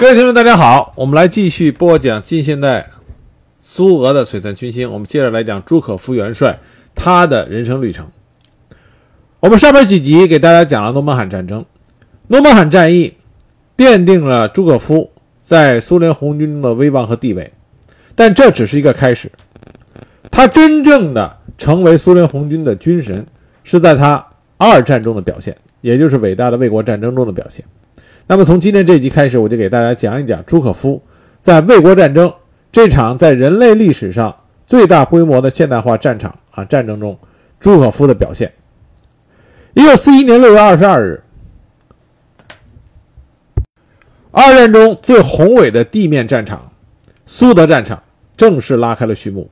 各位听众，大家好，我们来继续播讲近现代苏俄的璀璨群星。我们接着来讲朱可夫元帅他的人生旅程。我们上面几集给大家讲了诺门罕战争，诺门罕战役奠定了朱可夫在苏联红军中的威望和地位，但这只是一个开始。他真正的成为苏联红军的军神，是在他二战中的表现，也就是伟大的卫国战争中的表现。那么从今天这集开始，我就给大家讲一讲朱可夫在卫国战争这场在人类历史上最大规模的现代化战场啊战争中，朱可夫的表现。一九四一年六月二十二日，二战中最宏伟的地面战场——苏德战场正式拉开了序幕。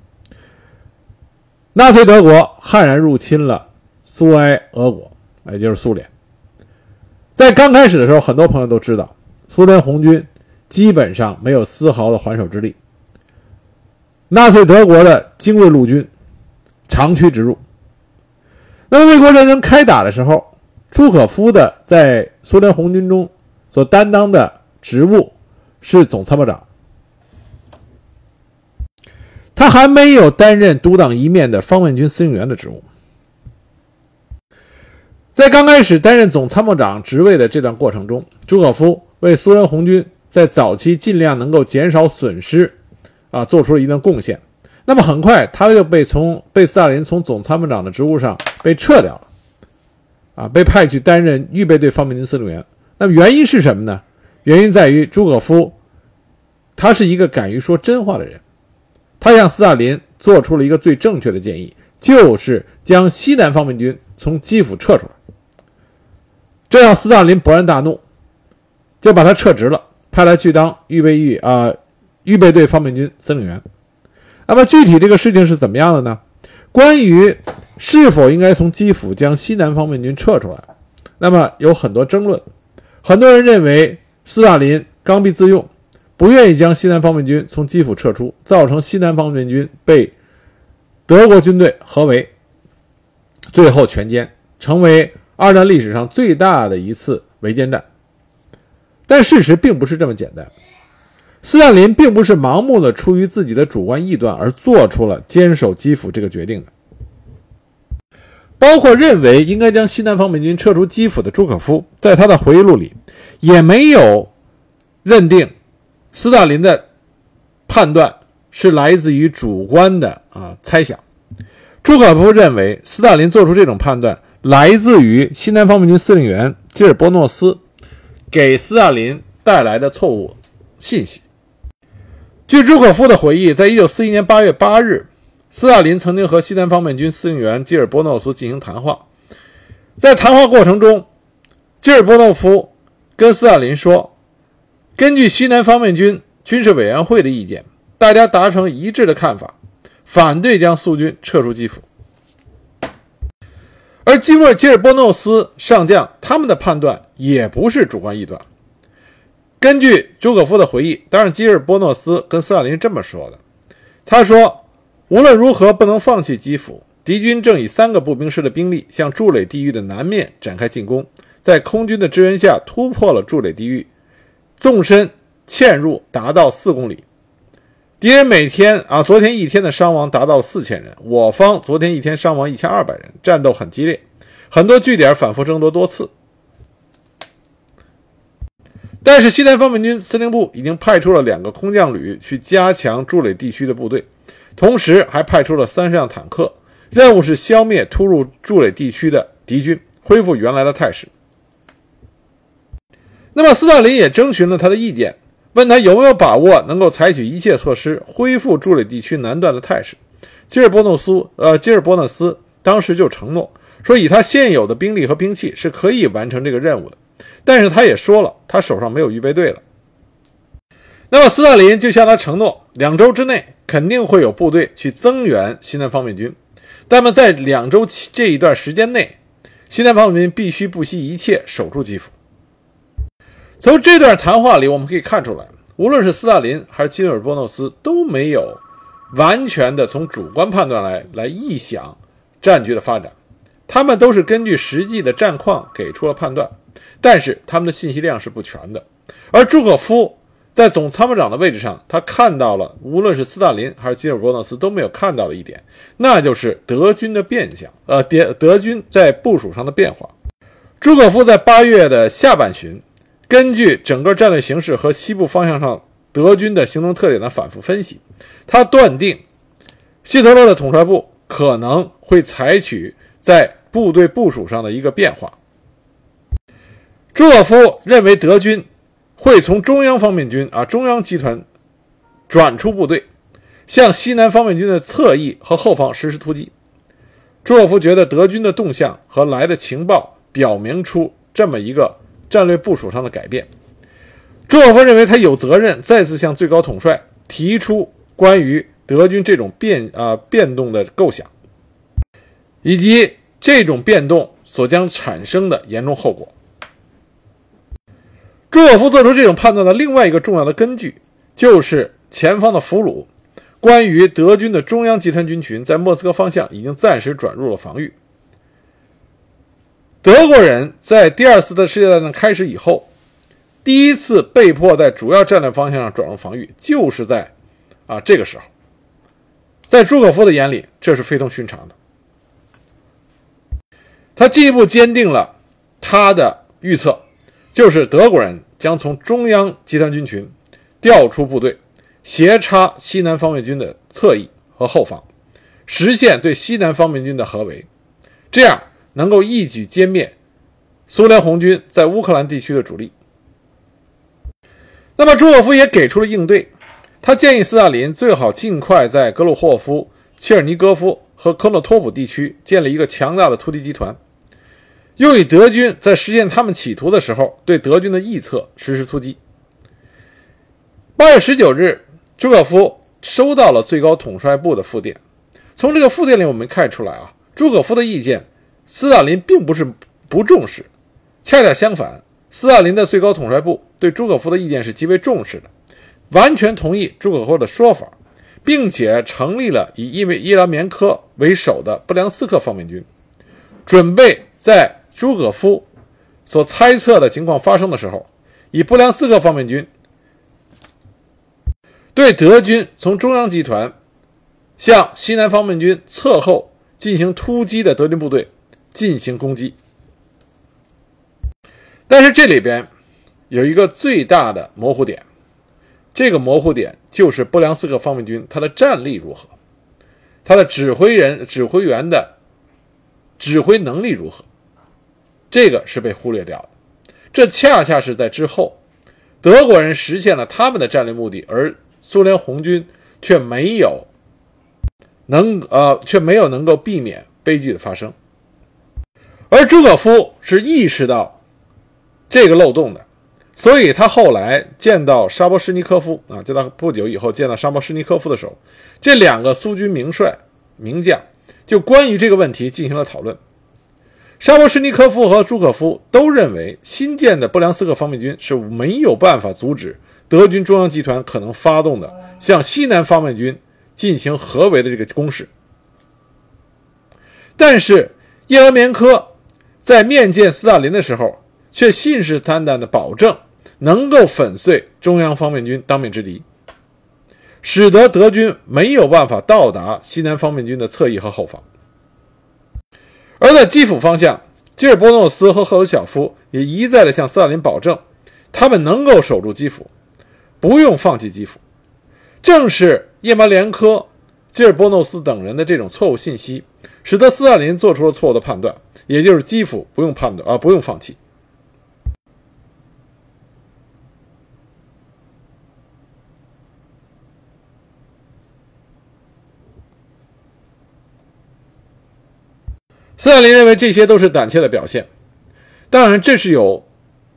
纳粹德国悍然入侵了苏埃俄国，也就是苏联。在刚开始的时候，很多朋友都知道，苏联红军基本上没有丝毫的还手之力。纳粹德国的精锐陆军长驱直入。那么，卫国战争开打的时候，朱可夫的在苏联红军中所担当的职务是总参谋长，他还没有担任独当一面的方面军司令员的职务。在刚开始担任总参谋长职位的这段过程中，朱可夫为苏联红军在早期尽量能够减少损失，啊，做出了一定贡献。那么很快，他就被从被斯大林从总参谋长的职务上被撤掉了，啊，被派去担任预备队方面军司令员。那么原因是什么呢？原因在于朱可夫，他是一个敢于说真话的人，他向斯大林做出了一个最正确的建议，就是将西南方面军从基辅撤出来。这让斯大林勃然大怒，就把他撤职了，派他去当预备役啊预备队方面军司令员。那么具体这个事情是怎么样的呢？关于是否应该从基辅将西南方面军撤出来，那么有很多争论。很多人认为斯大林刚愎自用，不愿意将西南方面军从基辅撤出，造成西南方面军被德国军队合围，最后全歼，成为。二战历史上最大的一次围歼战，但事实并不是这么简单。斯大林并不是盲目的出于自己的主观臆断而做出了坚守基辅这个决定的。包括认为应该将西南方面军撤出基辅的朱可夫，在他的回忆录里也没有认定斯大林的判断是来自于主观的啊猜想。朱可夫认为斯大林做出这种判断。来自于西南方面军司令员基尔波诺斯给斯大林带来的错误信息。据朱可夫的回忆，在一九四一年八月八日，斯大林曾经和西南方面军司令员基尔波诺斯进行谈话。在谈话过程中，基尔波诺夫跟斯大林说：“根据西南方面军军事委员会的意见，大家达成一致的看法，反对将苏军撤出基辅。”而基莫尔基尔波诺斯上将他们的判断也不是主观臆断。根据朱可夫的回忆，当然基尔波诺斯跟斯大林是这么说的：“他说，无论如何不能放弃基辅。敌军正以三个步兵师的兵力向筑垒地域的南面展开进攻，在空军的支援下突破了筑垒地域，纵深嵌入达到四公里。”敌人每天啊，昨天一天的伤亡达到了四千人，我方昨天一天伤亡一千二百人，战斗很激烈，很多据点反复争夺多次。但是西南方面军司令部已经派出了两个空降旅去加强筑垒地区的部队，同时还派出了三十辆坦克，任务是消灭突入筑垒地区的敌军，恢复原来的态势。那么斯大林也征询了他的意见。问他有没有把握能够采取一切措施恢复驻垒地区南段的态势？基尔波诺斯，呃，基尔波诺斯当时就承诺说，以他现有的兵力和兵器是可以完成这个任务的。但是他也说了，他手上没有预备队了。那么斯大林就向他承诺，两周之内肯定会有部队去增援西南方面军。那么在两周期这一段时间内，西南方面军必须不惜一切守住基辅。从这段谈话里，我们可以看出来，无论是斯大林还是基尔波诺斯，都没有完全的从主观判断来来臆想战局的发展，他们都是根据实际的战况给出了判断，但是他们的信息量是不全的。而朱可夫在总参谋长的位置上，他看到了无论是斯大林还是金尔波诺斯都没有看到的一点，那就是德军的变相，呃，德德军在部署上的变化。朱可夫在八月的下半旬，根据整个战略形势和西部方向上德军的行动特点的反复分析，他断定希特勒的统帅部可能会采取在部队部署上的一个变化。朱可夫认为德军。会从中央方面军啊，中央集团转出部队，向西南方面军的侧翼和后方实施突击。朱可夫觉得德军的动向和来的情报表明出这么一个战略部署上的改变。朱可夫认为他有责任再次向最高统帅提出关于德军这种变啊变动的构想，以及这种变动所将产生的严重后果。朱可夫做出这种判断的另外一个重要的根据，就是前方的俘虏，关于德军的中央集团军群在莫斯科方向已经暂时转入了防御。德国人在第二次的世界大战开始以后，第一次被迫在主要战略方向上转入防御，就是在啊这个时候。在朱可夫的眼里，这是非同寻常的。他进一步坚定了他的预测，就是德国人。将从中央集团军群调出部队，斜插西南方面军的侧翼和后方，实现对西南方面军的合围，这样能够一举歼灭苏联红军在乌克兰地区的主力。那么朱可夫也给出了应对，他建议斯大林最好尽快在格鲁霍夫、切尔尼戈夫和科诺托普地区建立一个强大的突击集团。用以德军在实现他们企图的时候，对德军的翼侧实施突击。八月十九日，朱可夫收到了最高统帅部的复电。从这个复电里，我们看出来啊，朱可夫的意见，斯大林并不是不重视，恰恰相反，斯大林的最高统帅部对朱可夫的意见是极为重视的，完全同意朱可夫的说法，并且成立了以伊维伊拉棉科为首的布良斯克方面军，准备在。朱可夫所猜测的情况发生的时候，以布良斯克方面军对德军从中央集团向西南方面军侧后进行突击的德军部队进行攻击。但是这里边有一个最大的模糊点，这个模糊点就是布良斯克方面军他的战力如何，他的指挥人、指挥员的指挥能力如何。这个是被忽略掉的，这恰恰是在之后，德国人实现了他们的战略目的，而苏联红军却没有能呃却没有能够避免悲剧的发生。而朱可夫是意识到这个漏洞的，所以他后来见到沙波什尼科夫啊，就他不久以后见到沙波什尼科夫的时候，这两个苏军名帅名将就关于这个问题进行了讨论。沙波什尼科夫和朱可夫都认为，新建的布良斯克方面军是没有办法阻止德军中央集团可能发动的向西南方面军进行合围的这个攻势。但是，叶尔棉科在面见斯大林的时候，却信誓旦旦地保证能够粉碎中央方面军当面之敌，使得德军没有办法到达西南方面军的侧翼和后方。而在基辅方向，基尔波诺斯和赫鲁晓夫也一再的向斯大林保证，他们能够守住基辅，不用放弃基辅。正是叶马连科、基尔波诺斯等人的这种错误信息，使得斯大林做出了错误的判断，也就是基辅不用判断啊，不用放弃。斯大林认为这些都是胆怯的表现，当然这是有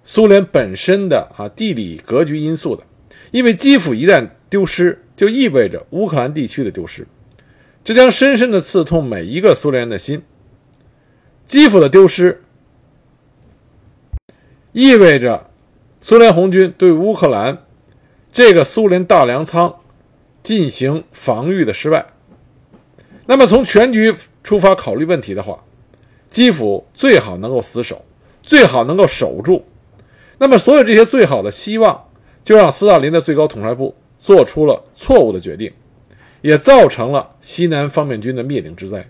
苏联本身的啊地理格局因素的，因为基辅一旦丢失，就意味着乌克兰地区的丢失，这将深深的刺痛每一个苏联人的心。基辅的丢失，意味着苏联红军对乌克兰这个苏联大粮仓进行防御的失败。那么从全局出发考虑问题的话，基辅最好能够死守，最好能够守住。那么，所有这些最好的希望，就让斯大林的最高统帅部做出了错误的决定，也造成了西南方面军的灭顶之灾。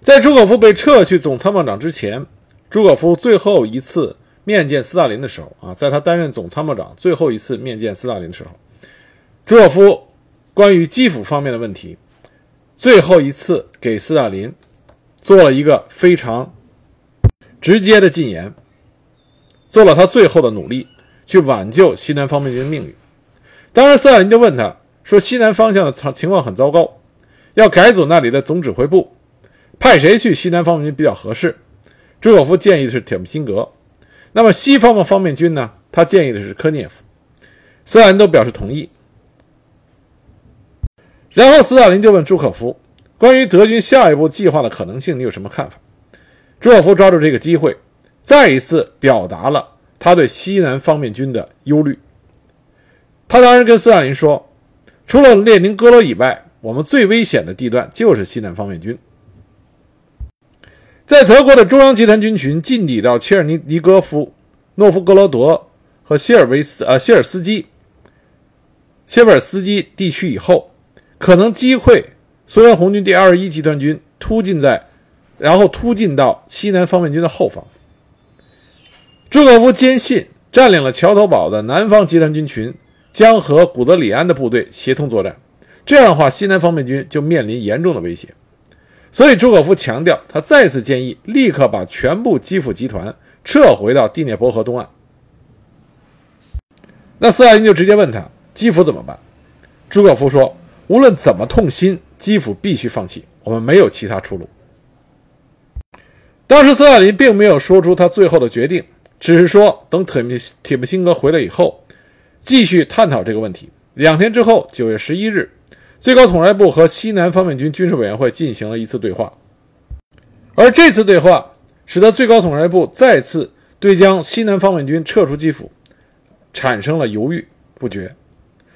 在朱可夫被撤去总参谋长之前，朱可夫最后一次面见斯大林的时候啊，在他担任总参谋长最后一次面见斯大林的时候，朱可夫关于基辅方面的问题，最后一次给斯大林做了一个非常直接的进言，做了他最后的努力。去挽救西南方面军的命运。当时，斯大林就问他说：“西南方向的情情况很糟糕，要改组那里的总指挥部，派谁去西南方面军比较合适？”朱可夫建议的是铁木辛格。那么西方的方面军呢？他建议的是科涅夫。斯大林都表示同意。然后，斯大林就问朱可夫：“关于德军下一步计划的可能性，你有什么看法？”朱可夫抓住这个机会，再一次表达了。他对西南方面军的忧虑，他当时跟斯大林说：“除了列宁格勒以外，我们最危险的地段就是西南方面军。”在德国的中央集团军群进抵到切尔尼尼戈夫、诺夫哥罗德和谢尔维斯呃谢尔斯基、谢尔斯基地区以后，可能击溃苏联红军第二十一集团军突进在，然后突进到西南方面军的后方。朱可夫坚信，占领了桥头堡的南方集团军群将和古德里安的部队协同作战，这样的话，西南方面军就面临严重的威胁。所以，朱可夫强调，他再次建议立刻把全部基辅集团撤回到第聂伯河东岸。那斯大林就直接问他：“基辅怎么办？”朱可夫说：“无论怎么痛心，基辅必须放弃，我们没有其他出路。”当时，斯大林并没有说出他最后的决定。只是说，等铁铁木辛格回来以后，继续探讨这个问题。两天之后，九月十一日，最高统帅部和西南方面军军事委员会进行了一次对话。而这次对话使得最高统帅部再次对将西南方面军撤出基辅产生了犹豫不决，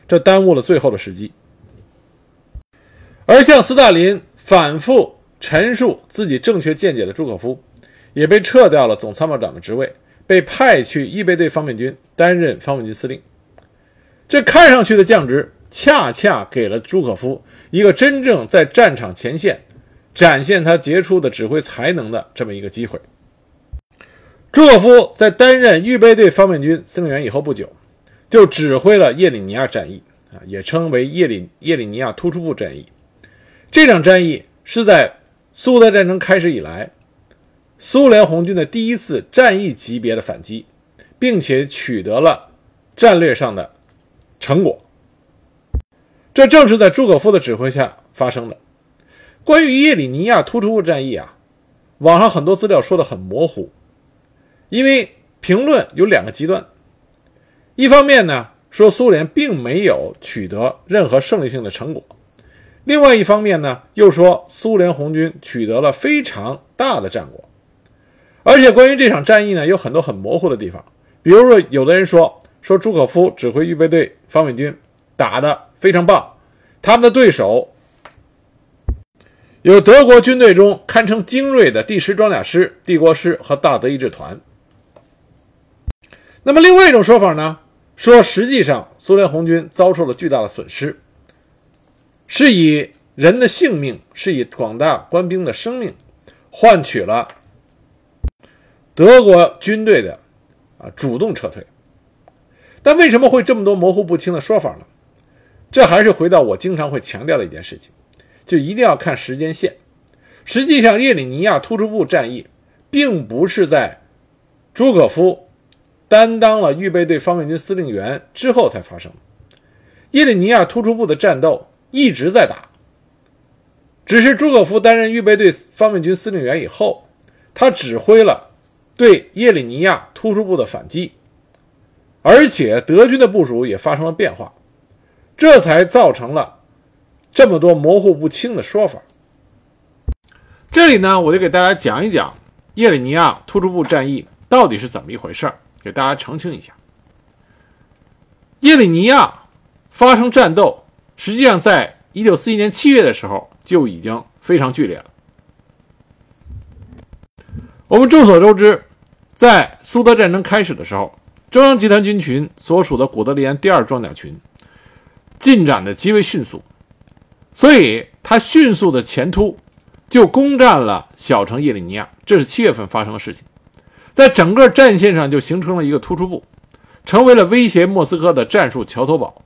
这耽误了最后的时机。而向斯大林反复陈述自己正确见解的朱可夫，也被撤掉了总参谋长的职位。被派去预备队方面军担任方面军司令，这看上去的降职，恰恰给了朱可夫一个真正在战场前线展现他杰出的指挥才能的这么一个机会。朱可夫在担任预备队方面军司令员以后不久，就指挥了叶里尼亚战役啊，也称为叶里叶里尼亚突出部战役。这场战役是在苏德战争开始以来。苏联红军的第一次战役级别的反击，并且取得了战略上的成果。这正是在朱可夫的指挥下发生的。关于叶里尼亚突出部战役啊，网上很多资料说的很模糊，因为评论有两个极端。一方面呢，说苏联并没有取得任何胜利性的成果；另外一方面呢，又说苏联红军取得了非常大的战果。而且关于这场战役呢，有很多很模糊的地方。比如说，有的人说说朱可夫指挥预备队方面军打得非常棒，他们的对手有德国军队中堪称精锐的第十装甲师、帝国师和大德意志团。那么，另外一种说法呢，说实际上苏联红军遭受了巨大的损失，是以人的性命，是以广大官兵的生命换取了。德国军队的啊主动撤退，但为什么会这么多模糊不清的说法呢？这还是回到我经常会强调的一件事情，就一定要看时间线。实际上，叶里尼亚突出部战役并不是在朱可夫担当了预备队方面军司令员之后才发生的。叶里尼亚突出部的战斗一直在打，只是朱可夫担任预备队方面军司令员以后，他指挥了。对叶里尼亚突出部的反击，而且德军的部署也发生了变化，这才造成了这么多模糊不清的说法。这里呢，我就给大家讲一讲叶里尼亚突出部战役到底是怎么一回事给大家澄清一下。叶里尼亚发生战斗，实际上在一九四一年七月的时候就已经非常剧烈了。我们众所周知，在苏德战争开始的时候，中央集团军群所属的古德里安第二装甲群进展的极为迅速，所以他迅速的前突，就攻占了小城叶里尼亚。这是七月份发生的事情，在整个战线上就形成了一个突出部，成为了威胁莫斯科的战术桥头堡。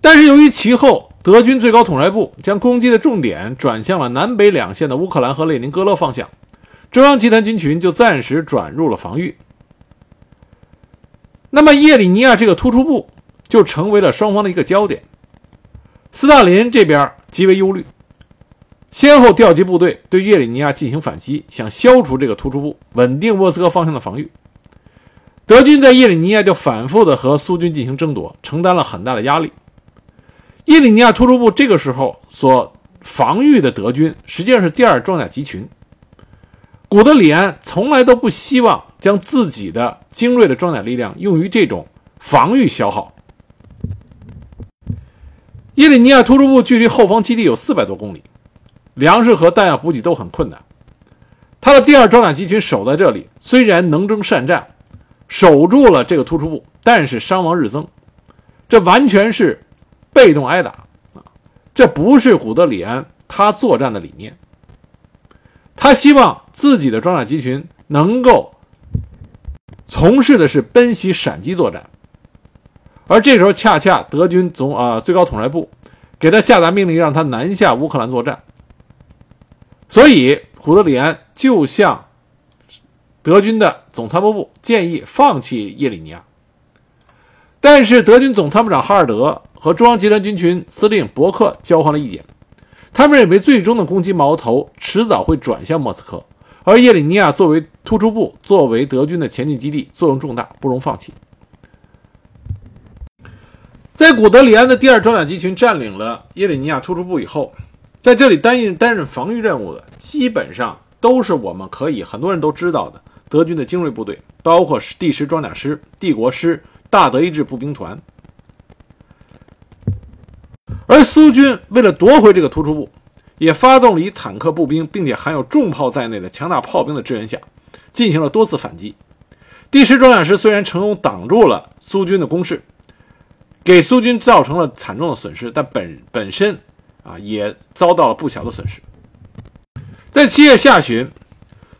但是由于其后德军最高统帅部将攻击的重点转向了南北两线的乌克兰和列宁格勒方向，中央集团军群就暂时转入了防御。那么叶里尼亚这个突出部就成为了双方的一个焦点。斯大林这边极为忧虑，先后调集部队对叶里尼亚进行反击，想消除这个突出部，稳定莫斯科方向的防御。德军在叶里尼亚就反复的和苏军进行争夺，承担了很大的压力。叶里尼亚突出部这个时候所防御的德军，实际上是第二装甲集群。古德里安从来都不希望将自己的精锐的装甲力量用于这种防御消耗。伊里尼亚突出部距离后方基地有四百多公里，粮食和弹药补给都很困难。他的第二装甲集群守在这里，虽然能征善战，守住了这个突出部，但是伤亡日增，这完全是。被动挨打啊，这不是古德里安他作战的理念。他希望自己的装甲集群能够从事的是奔袭闪击作战，而这时候恰恰德军总啊最高统帅部给他下达命令，让他南下乌克兰作战。所以古德里安就向德军的总参谋部建议放弃叶里尼亚，但是德军总参谋长哈尔德。和中央集团军群司令伯克交换了意见，他们认为最终的攻击矛头迟早会转向莫斯科，而叶里尼亚作为突出部，作为德军的前进基地，作用重大，不容放弃。在古德里安的第二装甲集群占领了叶里尼亚突出部以后，在这里担任担任防御任务的，基本上都是我们可以很多人都知道的德军的精锐部队，包括第十装甲师、帝国师、大德意志步兵团。而苏军为了夺回这个突出部，也发动了以坦克、步兵，并且含有重炮在内的强大炮兵的支援下，进行了多次反击。第十装甲师虽然成功挡住了苏军的攻势，给苏军造成了惨重的损失，但本本身啊也遭到了不小的损失。在七月下旬，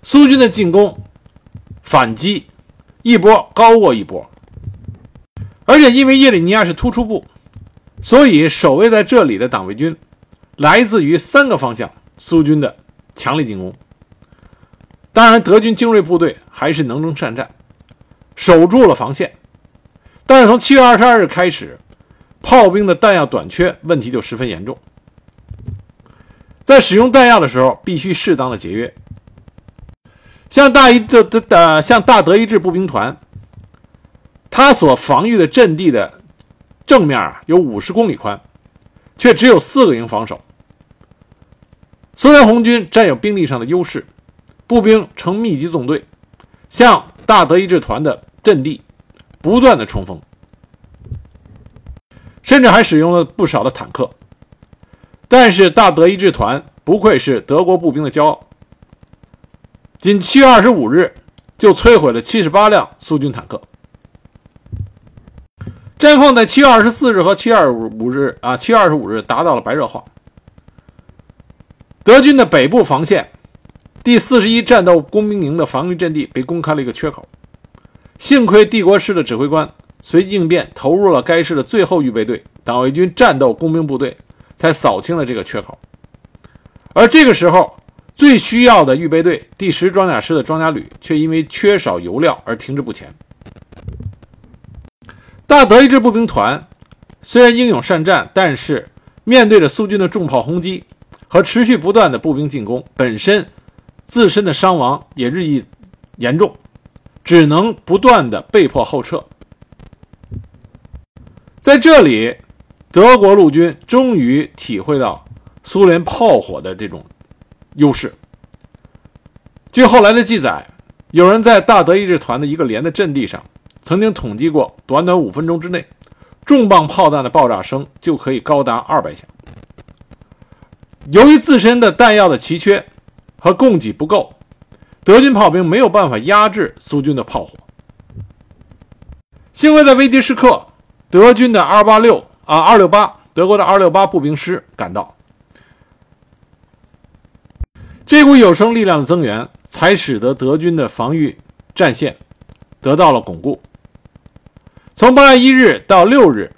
苏军的进攻反击一波高过一波，而且因为叶里尼亚是突出部。所以，守卫在这里的党卫军，来自于三个方向，苏军的强力进攻。当然，德军精锐部队还是能征善战，守住了防线。但是从七月二十二日开始，炮兵的弹药短缺问题就十分严重。在使用弹药的时候，必须适当的节约。像大一的的的，像大德意志步兵团，他所防御的阵地的。正面啊有五十公里宽，却只有四个营防守。苏联红军占有兵力上的优势，步兵成密集纵队，向大德意志团的阵地不断的冲锋，甚至还使用了不少的坦克。但是大德意志团不愧是德国步兵的骄傲，仅七月二十五日就摧毁了七十八辆苏军坦克。战况在七月二十四日和七月二十五日啊，七月二十五日达到了白热化。德军的北部防线，第四十一战斗工兵营的防御阵地被攻开了一个缺口。幸亏帝国师的指挥官随应变投入了该师的最后预备队——党卫军战斗工兵部队，才扫清了这个缺口。而这个时候，最需要的预备队第十装甲师的装甲旅却因为缺少油料而停滞不前。大德意志步兵团虽然英勇善战，但是面对着苏军的重炮轰击和持续不断的步兵进攻，本身自身的伤亡也日益严重，只能不断的被迫后撤。在这里，德国陆军终于体会到苏联炮火的这种优势。据后来的记载，有人在大德意志团的一个连的阵地上。曾经统计过，短短五分钟之内，重磅炮弹的爆炸声就可以高达二百响。由于自身的弹药的奇缺和供给不够，德军炮兵没有办法压制苏军的炮火，幸亏在危急时刻，德军的二八六啊二六八德国的二六八步兵师赶到，这股有生力量的增援，才使得德军的防御战线得到了巩固。从八月一日到六日，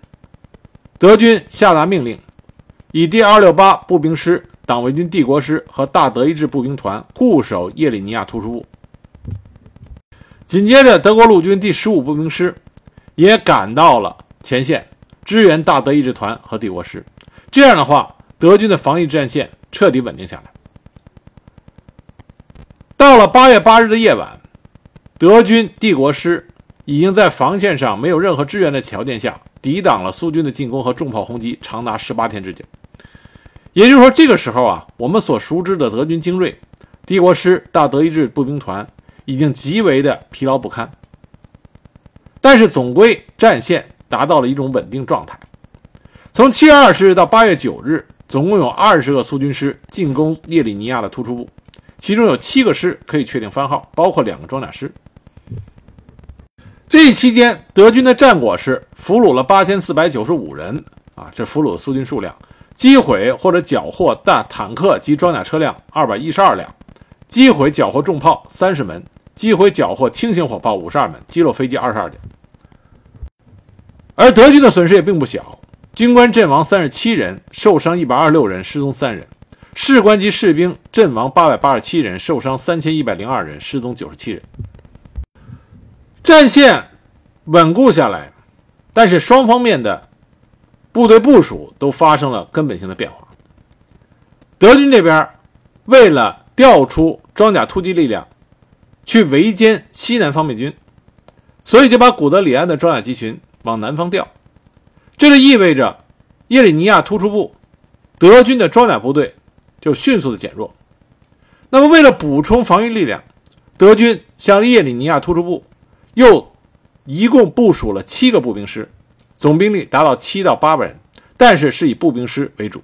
德军下达命令，以第二六八步兵师、党卫军帝国师和大德意志步兵团固守叶里尼亚突出部。紧接着，德国陆军第十五步兵师也赶到了前线，支援大德意志团和帝国师。这样的话，德军的防御战线彻底稳定下来。到了八月八日的夜晚，德军帝国师已经在防线上没有任何支援的条件下，抵挡了苏军的进攻和重炮轰击，长达十八天之久。也就是说，这个时候啊，我们所熟知的德军精锐、帝国师、大德意志步兵团已经极为的疲劳不堪，但是总归战线达到了一种稳定状态。从七月二十日到八月九日，总共有二十个苏军师进攻叶里尼亚的突出部。其中有七个师可以确定番号，包括两个装甲师。这一期间，德军的战果是俘虏了八千四百九十五人，啊，这俘虏的苏军数量；击毁或者缴获大坦克及装甲车辆二百一十二辆，击毁缴获重炮三十门，击毁缴获轻型火炮五十二门，击落飞机二十二架。而德军的损失也并不小，军官阵亡三十七人，受伤一百二十六人，失踪三人。士官及士兵阵亡八百八十七人，受伤三千一百零二人，失踪九十七人。战线稳固下来，但是双方面的部队部署都发生了根本性的变化。德军这边为了调出装甲突击力量去围歼西南方面军，所以就把古德里安的装甲集群往南方调。这就意味着叶里尼亚突出部德军的装甲部队。就迅速的减弱。那么，为了补充防御力量，德军向叶里尼亚突出部又一共部署了七个步兵师，总兵力达到七到八万人，但是是以步兵师为主。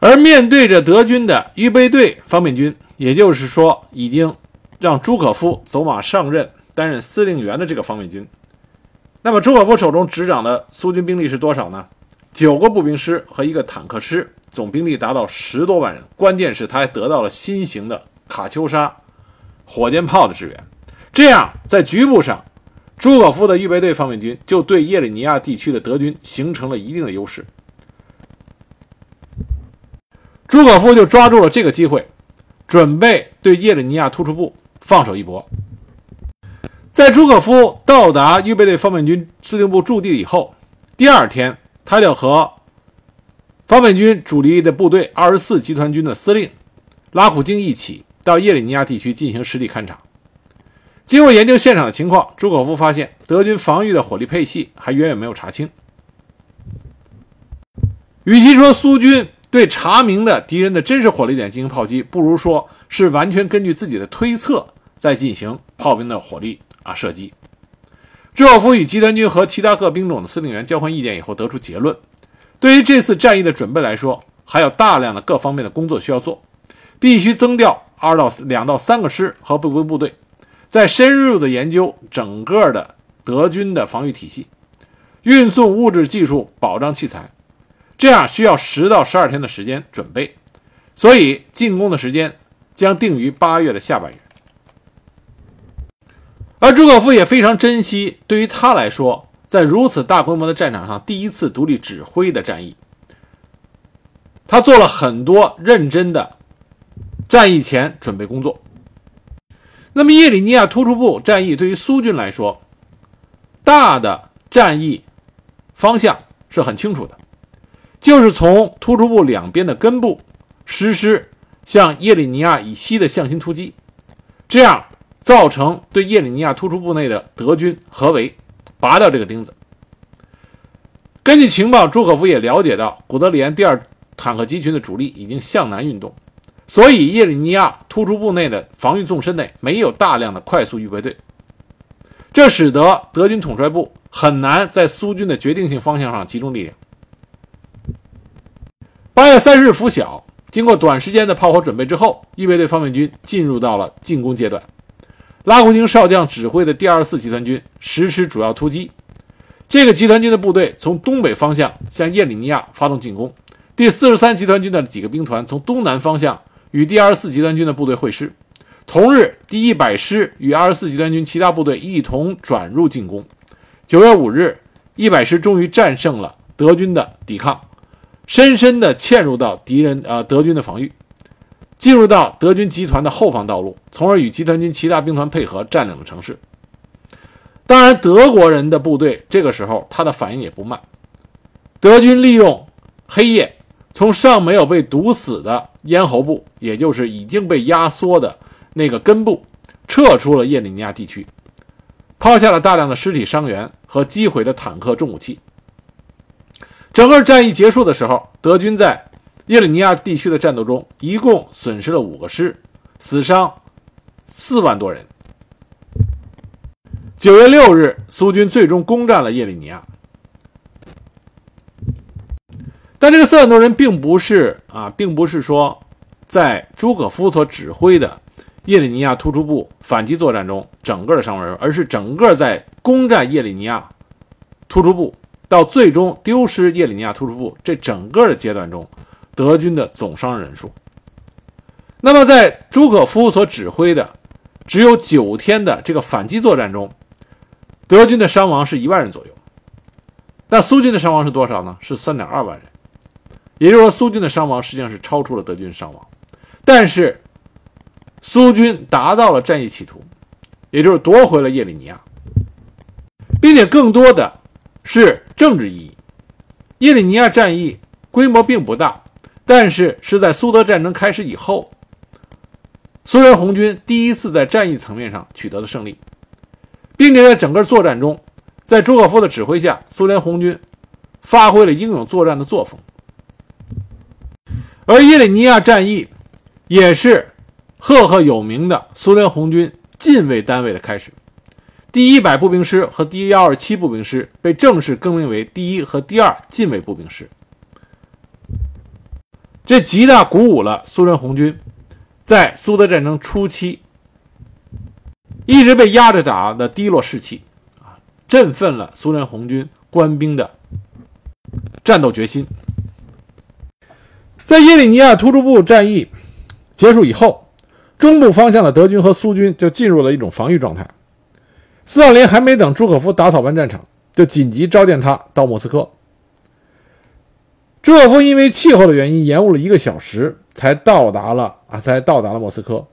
而面对着德军的预备队方面军，也就是说，已经让朱可夫走马上任担任司令员的这个方面军，那么朱可夫手中执掌的苏军兵力是多少呢？九个步兵师和一个坦克师。总兵力达到十多万人，关键是他还得到了新型的卡秋莎火箭炮的支援，这样在局部上，朱可夫的预备队方面军就对叶里尼亚地区的德军形成了一定的优势。朱可夫就抓住了这个机会，准备对叶里尼亚突出部放手一搏。在朱可夫到达预备队方面军司令部驻地以后，第二天他就和。方面军主力的部队二十四集团军的司令拉苦京一起到叶里尼亚地区进行实地勘察。经过研究现场的情况，朱可夫发现德军防御的火力配系还远远没有查清。与其说苏军对查明的敌人的真实火力点进行炮击，不如说是完全根据自己的推测在进行炮兵的火力啊射击。朱可夫与集团军和其他各兵种的司令员交换意见以后，得出结论。对于这次战役的准备来说，还有大量的各方面的工作需要做，必须增调二到两到三个师和步兵部队，在深入的研究整个的德军的防御体系，运送物质、技术、保障器材，这样需要十到十二天的时间准备，所以进攻的时间将定于八月的下半月。而朱可夫也非常珍惜，对于他来说。在如此大规模的战场上，第一次独立指挥的战役，他做了很多认真的战役前准备工作。那么，叶里尼亚突出部战役对于苏军来说，大的战役方向是很清楚的，就是从突出部两边的根部实施向叶里尼亚以西的向心突击，这样造成对叶里尼亚突出部内的德军合围。拔掉这个钉子。根据情报，朱可夫也了解到古德里安第二坦克集群的主力已经向南运动，所以叶里尼亚突出部内的防御纵深内没有大量的快速预备队，这使得德军统帅部很难在苏军的决定性方向上集中力量。八月三十日拂晓，经过短时间的炮火准备之后，预备队方面军进入到了进攻阶段。拉古京少将指挥的第二十四集团军实施主要突击。这个集团军的部队从东北方向向叶里尼亚发动进攻，第四十三集团军的几个兵团从东南方向与第二十四集团军的部队会师。同日，第一百师与二十四集团军其他部队一同转入进攻。九月五日，一百师终于战胜了德军的抵抗，深深地嵌入到敌人呃德军的防御，进入到德军集团的后方道路，从而与集团军其他兵团配合占领了城市。当然，德国人的部队这个时候他的反应也不慢。德军利用黑夜，从尚没有被毒死的咽喉部，也就是已经被压缩的那个根部，撤出了叶里尼亚地区，抛下了大量的尸体伤员和击毁的坦克重武器。整个战役结束的时候，德军在叶里尼亚地区的战斗中，一共损失了五个师，死伤四万多人。九月六日，苏军最终攻占了叶里尼亚，但这个四万多人并不是啊，并不是说在朱可夫所指挥的叶里尼亚突出部反击作战中整个的伤亡人数，而是整个在攻占叶里尼亚突出部到最终丢失叶里尼亚突出部这整个的阶段中，德军的总伤亡人数。那么，在朱可夫所指挥的只有九天的这个反击作战中，德军的伤亡是一万人左右，那苏军的伤亡是多少呢？是三点二万人，也就是说，苏军的伤亡实际上是超出了德军伤亡，但是苏军达到了战役企图，也就是夺回了叶里尼亚，并且更多的是政治意义。叶里尼亚战役规模并不大，但是是在苏德战争开始以后，苏联红军第一次在战役层面上取得了胜利。并且在整个作战中，在朱可夫的指挥下，苏联红军发挥了英勇作战的作风。而伊里尼亚战役也是赫赫有名的苏联红军近卫单位的开始。第一百步兵师和第幺二七步兵师被正式更名为第一和第二近卫步兵师，这极大鼓舞了苏联红军在苏德战争初期。一直被压着打的低落士气，啊，振奋了苏联红军官兵的战斗决心。在叶里尼亚突出部战役结束以后，中部方向的德军和苏军就进入了一种防御状态。斯大林还没等朱可夫打扫完战场，就紧急召见他到莫斯科。朱可夫因为气候的原因，延误了一个小时才到达了啊，才到达了莫斯科。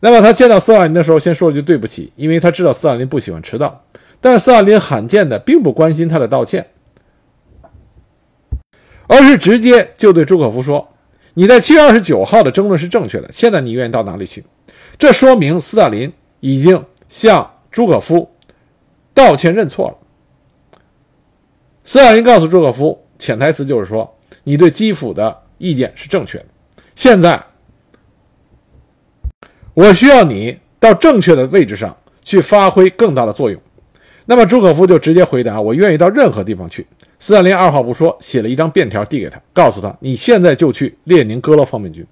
那么他见到斯大林的时候，先说了句对不起，因为他知道斯大林不喜欢迟到。但是斯大林罕见的并不关心他的道歉，而是直接就对朱可夫说：“你在七月二十九号的争论是正确的，现在你愿意到哪里去？”这说明斯大林已经向朱可夫道歉认错了。斯大林告诉朱可夫，潜台词就是说，你对基辅的意见是正确的，现在。我需要你到正确的位置上去发挥更大的作用。那么朱可夫就直接回答：“我愿意到任何地方去。”斯大林二话不说，写了一张便条递给他，告诉他：“你现在就去列宁格勒方面军。”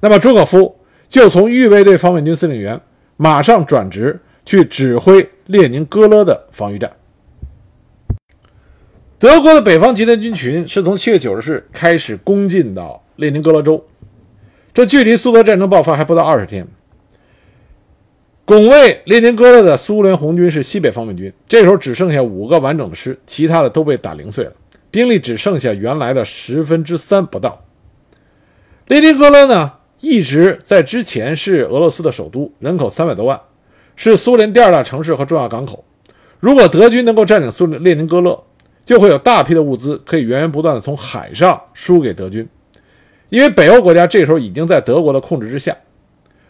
那么朱可夫就从预备队方面军司令员马上转职去指挥列宁格勒的防御战。德国的北方集团军群是从七月九日开始攻进到列宁格勒州，这距离苏德战争爆发还不到二十天。拱卫列宁格勒的苏联红军是西北方面军，这时候只剩下五个完整的师，其他的都被打零碎了，兵力只剩下原来的十分之三不到。列宁格勒呢，一直在之前是俄罗斯的首都，人口三百多万，是苏联第二大城市和重要港口。如果德军能够占领苏列宁格勒，就会有大批的物资可以源源不断的从海上输给德军，因为北欧国家这时候已经在德国的控制之下。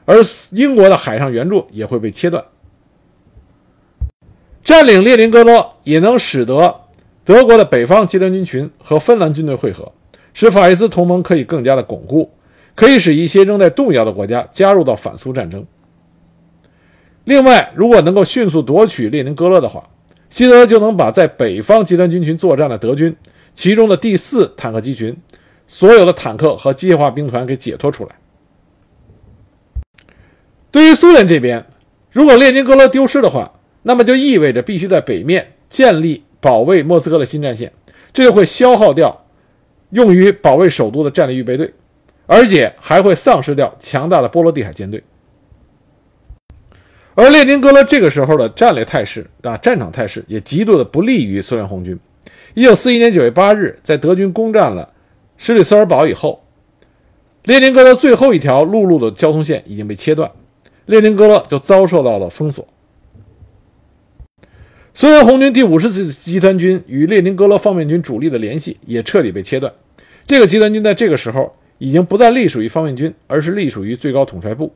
而英国的海上援助也会被切断，占领列宁格勒也能使得德国的北方集团军群和芬兰军队会合，使法西斯同盟可以更加的巩固，可以使一些仍在动摇的国家加入到反苏战争。另外，如果能够迅速夺取列宁格勒的话，希特勒就能把在北方集团军群作战的德军，其中的第四坦克集群，所有的坦克和机械化兵团给解脱出来。对于苏联这边，如果列宁格勒丢失的话，那么就意味着必须在北面建立保卫莫斯科的新战线，这就会消耗掉用于保卫首都的战略预备队，而且还会丧失掉强大的波罗的海舰队。而列宁格勒这个时候的战略态势啊，战场态势也极度的不利于苏联红军。一九四一年九月八日，在德军攻占了施里斯尔堡以后，列宁格勒最后一条陆路的交通线已经被切断，列宁格勒就遭受到了封锁。苏联红军第五十次集团军与列宁格勒方面军主力的联系也彻底被切断。这个集团军在这个时候已经不再隶属于方面军，而是隶属于最高统帅部。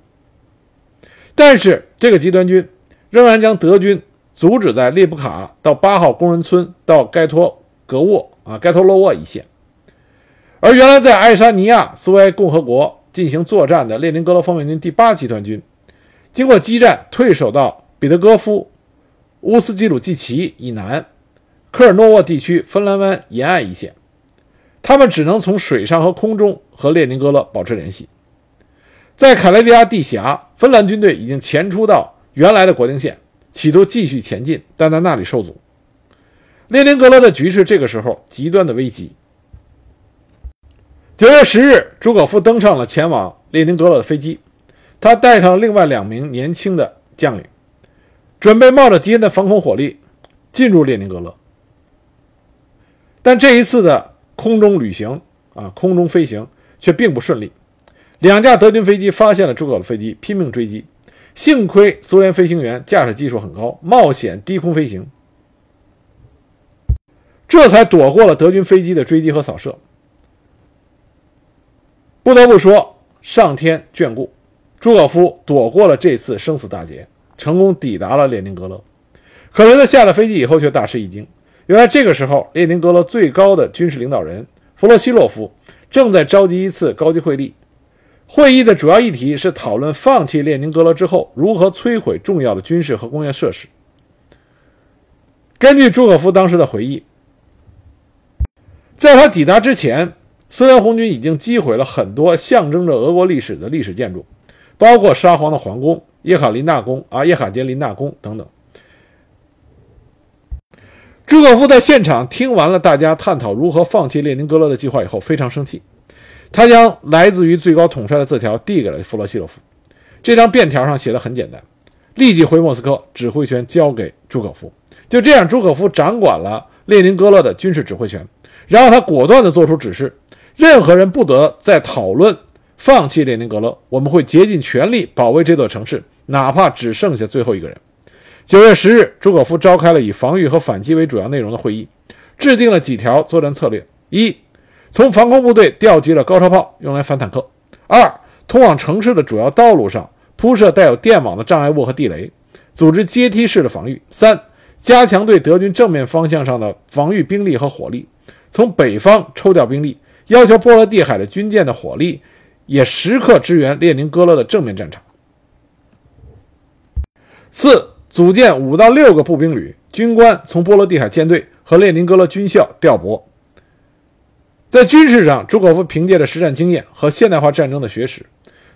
但是，这个集团军仍然将德军阻止在列布卡到八号工人村到盖托格沃啊盖托洛沃一线。而原来在爱沙尼亚苏维埃共和国进行作战的列宁格勒方面军第八集团军，经过激战退守到彼得戈夫。乌斯基鲁季奇以南，科尔诺沃地区芬兰湾沿岸一线，他们只能从水上和空中和列宁格勒保持联系。在卡雷利亚地峡，芬兰军队已经前出到原来的国境线，企图继续前进，但在那里受阻。列宁格勒的局势这个时候极端的危急。九月十日，朱可夫登上了前往列宁格勒的飞机，他带上了另外两名年轻的将领。准备冒着敌人的防空火力进入列宁格勒，但这一次的空中旅行啊，空中飞行却并不顺利。两架德军飞机发现了诸葛的飞机，拼命追击。幸亏苏联飞行员驾驶技术很高，冒险低空飞行，这才躲过了德军飞机的追击和扫射。不得不说，上天眷顾，朱可夫躲过了这次生死大劫。成功抵达了列宁格勒，可是他下了飞机以后却大吃一惊。原来这个时候，列宁格勒最高的军事领导人弗洛西洛夫正在召集一次高级会议，会议的主要议题是讨论放弃列宁格勒之后如何摧毁重要的军事和工业设施。根据朱可夫当时的回忆，在他抵达之前，苏联红军已经击毁了很多象征着俄国历史的历史建筑，包括沙皇的皇宫。叶卡琳娜宫啊，叶卡捷琳娜宫等等。朱可夫在现场听完了大家探讨如何放弃列宁格勒的计划以后，非常生气。他将来自于最高统帅的字条递给了弗罗西洛夫。这张便条上写的很简单：立即回莫斯科，指挥权交给朱可夫。就这样，朱可夫掌管了列宁格勒的军事指挥权。然后他果断地做出指示：任何人不得再讨论放弃列宁格勒，我们会竭尽全力保卫这座城市。哪怕只剩下最后一个人。九月十日，朱可夫召开了以防御和反击为主要内容的会议，制定了几条作战策略：一，从防空部队调集了高超炮用来反坦克；二，通往城市的主要道路上铺设带有电网的障碍物和地雷，组织阶梯式的防御；三，加强对德军正面方向上的防御兵力和火力，从北方抽调兵力，要求波罗的海的军舰的火力也时刻支援列宁格勒的正面战场。四组建五到六个步兵旅，军官从波罗的海舰队和列宁格勒军校调拨。在军事上，朱可夫凭借着实战经验和现代化战争的学识，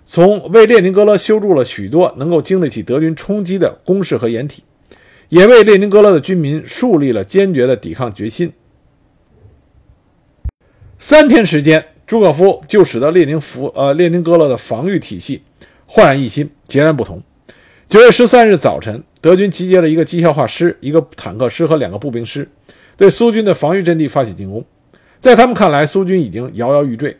从为列宁格勒修筑了许多能够经得起德军冲击的工事和掩体，也为列宁格勒的军民树立了坚决的抵抗决心。三天时间，朱可夫就使得列宁服呃列宁格勒的防御体系焕然一新，截然不同。九月十三日早晨，德军集结了一个机械化师、一个坦克师和两个步兵师，对苏军的防御阵地发起进攻。在他们看来，苏军已经摇摇欲坠，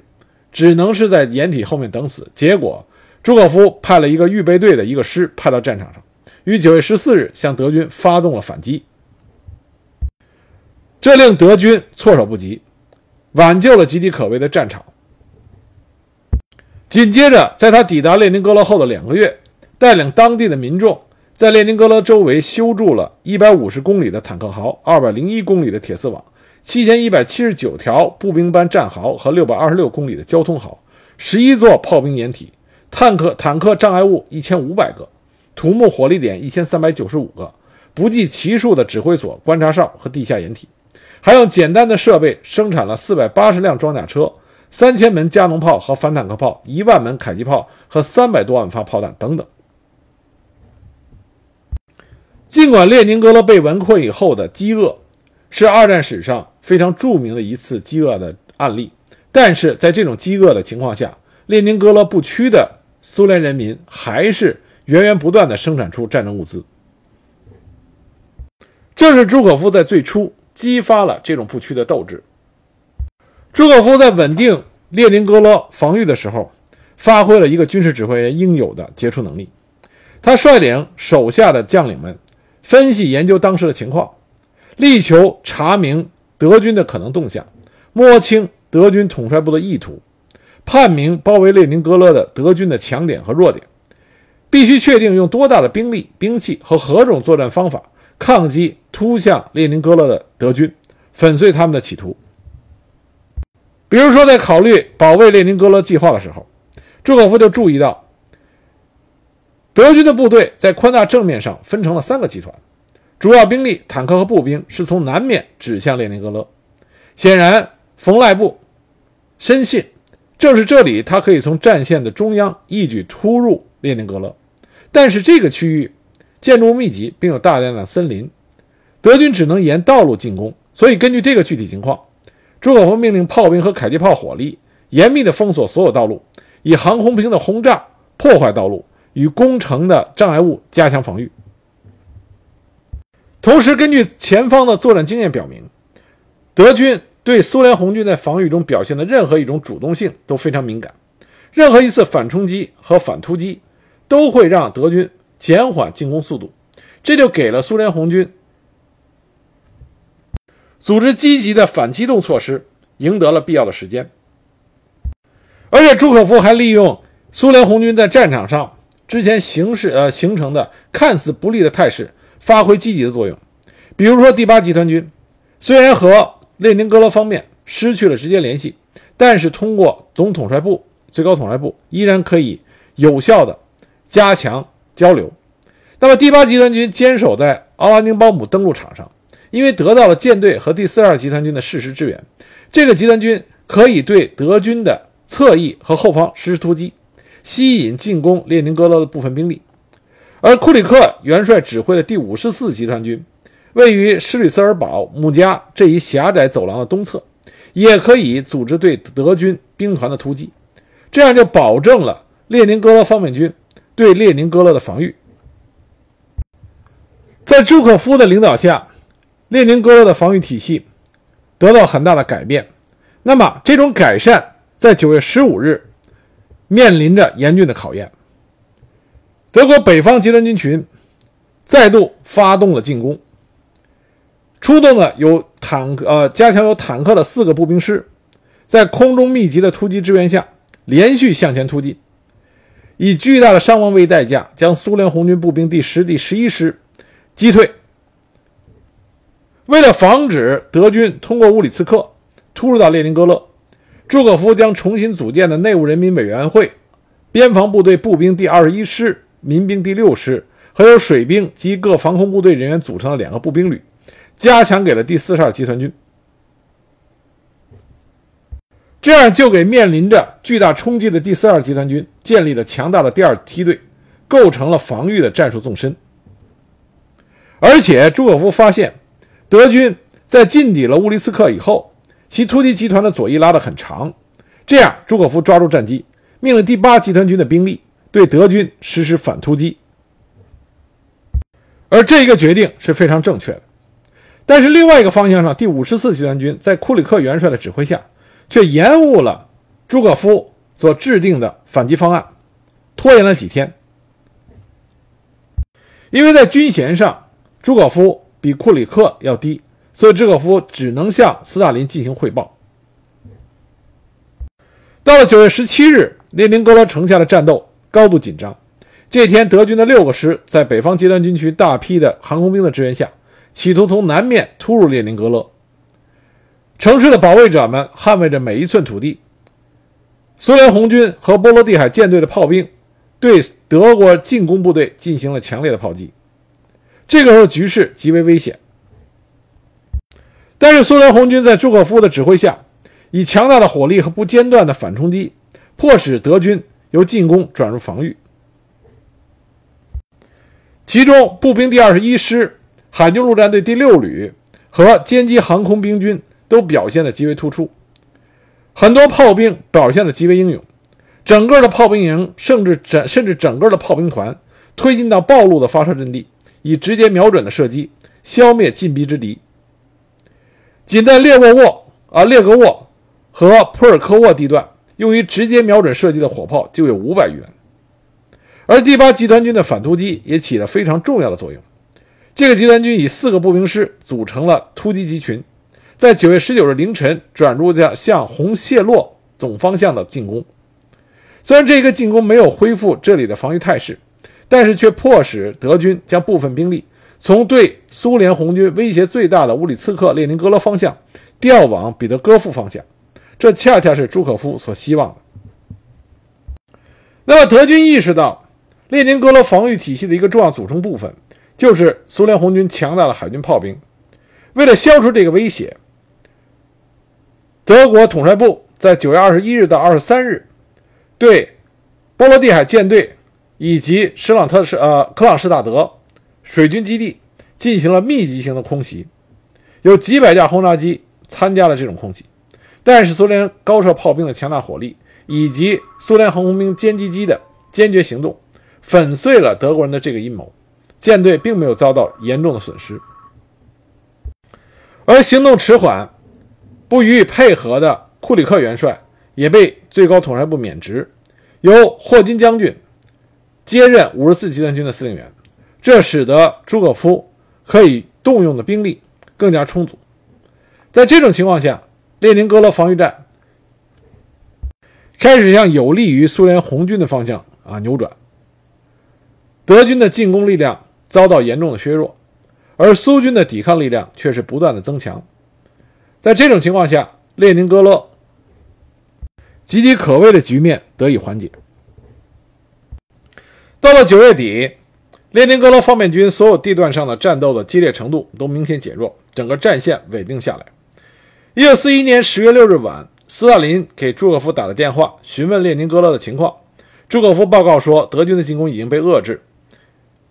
只能是在掩体后面等死。结果，朱可夫派了一个预备队的一个师派到战场上，于九月十四日向德军发动了反击。这令德军措手不及，挽救了岌岌可危的战场。紧接着，在他抵达列宁格勒后的两个月。带领当地的民众在列宁格勒周围修筑了150公里的坦克壕、201公里的铁丝网、7179条步兵班战壕和626公里的交通壕、11座炮兵掩体、坦克坦克障碍物1500个、土木火力点1395个，不计其数的指挥所、观察哨和地下掩体，还用简单的设备生产了480辆装甲车、3000门加农炮和反坦克炮、1万门迫击炮和300多万发炮弹等等。尽管列宁格勒被围困以后的饥饿是二战史上非常著名的一次饥饿的案例，但是在这种饥饿的情况下，列宁格勒不屈的苏联人民还是源源不断地生产出战争物资。这是朱可夫在最初激发了这种不屈的斗志。朱可夫在稳定列宁格勒防御的时候，发挥了一个军事指挥员应有的杰出能力。他率领手下的将领们分析研究当时的情况，力求查明德军的可能动向，摸清德军统帅部的意图，判明包围列宁格勒的德军的强点和弱点，必须确定用多大的兵力、兵器和何种作战方法抗击突向列宁格勒的德军，粉碎他们的企图。比如说，在考虑保卫列宁格勒计划的时候，朱可夫就注意到，德军的部队在宽大正面上分成了三个集团，主要兵力坦克和步兵是从南面指向列宁格勒。显然，冯赖布深信，正是这里他可以从战线的中央一举突入列宁格勒。但是这个区域建筑物密集，并有大量的森林，德军只能沿道路进攻。所以，根据这个具体情况。朱可夫命令炮兵和迫击炮火力严密地封锁所有道路，以航空兵的轰炸破坏道路，与攻城的障碍物加强防御。同时，根据前方的作战经验表明，德军对苏联红军在防御中表现的任何一种主动性都非常敏感，任何一次反冲击和反突击都会让德军减缓进攻速度，这就给了苏联红军。组织积极的反机动措施，赢得了必要的时间。而且朱可夫还利用苏联红军在战场上之前形势呃形成的看似不利的态势，发挥积极的作用。比如说，第八集团军虽然和列宁格勒方面失去了直接联系，但是通过总统帅部、最高统帅部，依然可以有效的加强交流。那么，第八集团军坚守在奥拉宁鲍姆登陆场上。因为得到了舰队和第四十二集团军的适时支援，这个集团军可以对德军的侧翼和后方实施突击，吸引进攻列宁格勒的部分兵力。而库里克元帅指挥的第五十四集团军，位于施吕茨尔堡姆加这一狭窄走廊的东侧，也可以组织对德军兵团的突击，这样就保证了列宁格勒方面军对列宁格勒的防御。在朱可夫的领导下。列宁格勒的防御体系得到很大的改变，那么这种改善在九月十五日面临着严峻的考验。德国北方集团军群再度发动了进攻，出动了有坦克呃加强有坦克的四个步兵师，在空中密集的突击支援下，连续向前突进，以巨大的伤亡为代价，将苏联红军步兵第十、第十一师击退。为了防止德军通过乌里茨克突入到列宁格勒，朱可夫将重新组建的内务人民委员会、边防部队步兵第二十一师、民兵第六师和由水兵及各防空部队人员组成的两个步兵旅，加强给了第四十二集团军。这样就给面临着巨大冲击的第四十二集团军建立了强大的第二梯队，构成了防御的战术纵深。而且朱可夫发现。德军在进抵了乌里茨克以后，其突击集团的左翼拉得很长，这样朱可夫抓住战机，命令第八集团军的兵力对德军实施反突击。而这一个决定是非常正确的。但是另外一个方向上，第五十四集团军在库里克元帅的指挥下，却延误了朱可夫所制定的反击方案，拖延了几天。因为在军衔上，朱可夫。比库里克要低，所以朱可夫只能向斯大林进行汇报。到了九月十七日，列宁格勒城下的战斗高度紧张。这天，德军的六个师在北方集团军区大批的航空兵的支援下，企图从南面突入列宁格勒。城市的保卫者们捍卫着每一寸土地。苏联红军和波罗的海舰队的炮兵对德国进攻部队进行了强烈的炮击。这个时候局势极为危险，但是苏联红军在朱可夫的指挥下，以强大的火力和不间断的反冲击，迫使德军由进攻转入防御。其中步兵第二十一师、海军陆战队第六旅和歼击航空兵军都表现得极为突出，很多炮兵表现得极为英勇，整个的炮兵营甚至整甚至整个的炮兵团推进到暴露的发射阵地，以直接瞄准的射击消灭进逼之敌。仅在列沃沃啊列格沃和普尔科沃地段，用于直接瞄准射击的火炮就有五百余门。而第八集团军的反突击也起了非常重要的作用。这个集团军以四个步兵师组成了突击集群，在九月十九日凌晨转入向向红谢洛总方向的进攻。虽然这个进攻没有恢复这里的防御态势，但是却迫使德军将部分兵力从对苏联红军威胁最大的乌里茨克、列宁格勒方向调往彼得戈夫方向。这恰恰是朱可夫所希望的。那么，德军意识到。列宁格勒防御体系的一个重要组成部分，就是苏联红军强大的海军炮兵。为了消除这个威胁，德国统帅部在九月二十一日到二十三日，对波罗的海舰队以及施朗特呃克朗施塔德水军基地进行了密集型的空袭，有几百架轰炸机参加了这种空袭。但是苏联高射炮兵的强大火力以及苏联航空兵歼击机的坚决行动。粉碎了德国人的这个阴谋，舰队并没有遭到严重的损失，而行动迟缓、不予以配合的库里克元帅也被最高统帅部免职，由霍金将军接任五十四集团军的司令员，这使得朱可夫可以动用的兵力更加充足。在这种情况下，列宁格勒防御战开始向有利于苏联红军的方向啊扭转。德军的进攻力量遭到严重的削弱，而苏军的抵抗力量却是不断的增强。在这种情况下，列宁格勒岌岌可危的局面得以缓解。到了九月底，列宁格勒方面军所有地段上的战斗的激烈程度都明显减弱，整个战线稳定下来。一九四一年十月六日晚，斯大林给朱可夫打了电话，询问列宁格勒的情况。朱可夫报告说，德军的进攻已经被遏制。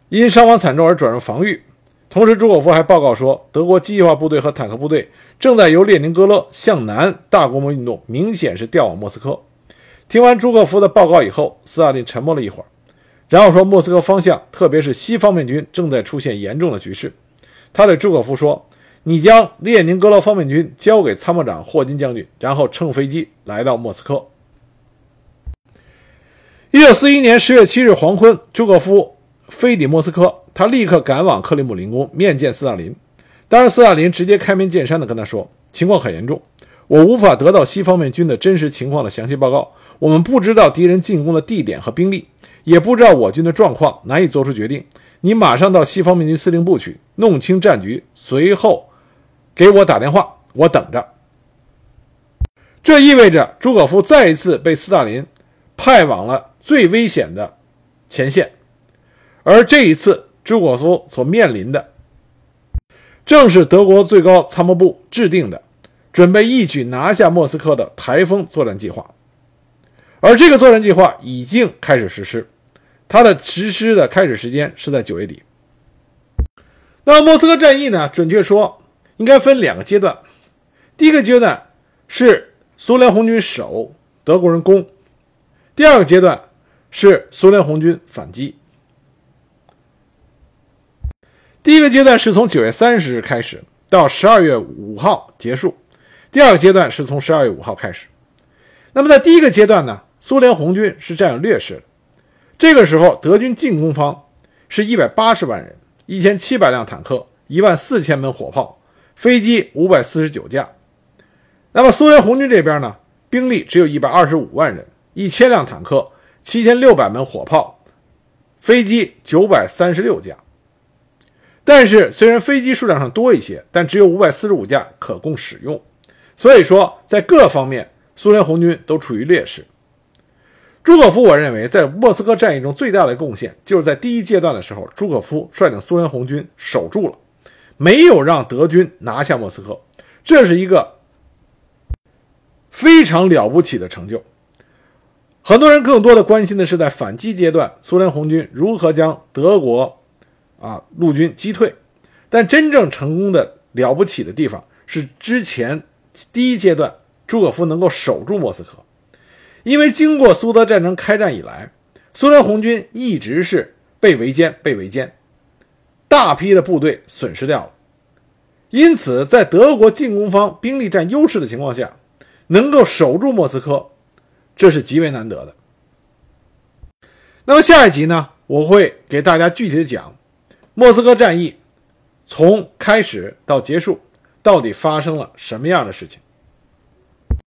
因伤亡惨重而转入防御。同时，朱可夫还报告说，德国机械化部队和坦克部队正在由列宁格勒向南大规模运动，明显是调往莫斯科。听完朱可夫的报告以后，斯大林沉默了一会儿，然后说：“莫斯科方向，特别是西方面军正在出现严重的局势。”他对朱可夫说：“你将列宁格勒方面军交给参谋长霍金将军，然后乘飞机来到莫斯科。”一九四一年十月七日黄昏，朱可夫。飞抵莫斯科，他立刻赶往克里姆林宫面见斯大林。当然，斯大林直接开门见山地跟他说：“情况很严重，我无法得到西方面军的真实情况的详细报告。我们不知道敌人进攻的地点和兵力，也不知道我军的状况，难以做出决定。你马上到西方面军司令部去，弄清战局，随后给我打电话，我等着。”这意味着朱可夫再一次被斯大林派往了最危险的前线。而这一次，朱可夫所面临的，正是德国最高参谋部制定的，准备一举拿下莫斯科的台风作战计划。而这个作战计划已经开始实施，它的实施的开始时间是在九月底。那莫斯科战役呢？准确说，应该分两个阶段。第一个阶段是苏联红军守，德国人攻；第二个阶段是苏联红军反击。第一个阶段是从九月三十日开始，到十二月五号结束；第二个阶段是从十二月五号开始。那么在第一个阶段呢，苏联红军是占有劣势的。这个时候，德军进攻方是一百八十万人，一千七百辆坦克，一万四千门火炮，飞机五百四十九架。那么苏联红军这边呢，兵力只有一百二十五万人，一千辆坦克，七千六百门火炮，飞机九百三十六架。但是，虽然飞机数量上多一些，但只有五百四十五架可供使用，所以说在各方面，苏联红军都处于劣势。朱可夫，我认为在莫斯科战役中最大的贡献，就是在第一阶段的时候，朱可夫率领苏联红军守住了，没有让德军拿下莫斯科，这是一个非常了不起的成就。很多人更多的关心的是，在反击阶段，苏联红军如何将德国。啊陆军击退。但真正成功的了不起的地方是之前第一阶段朱可夫能够守住莫斯科，因为经过苏德战争开战以来，苏联红军一直是被围歼，被围歼，大批的部队损失掉了。因此，在德国进攻方兵力占优势的情况下，能够守住莫斯科，这是极为难得的。那么下一集呢，我会给大家具体的讲莫斯科战役。从开始到结束，到底发生了什么样的事情？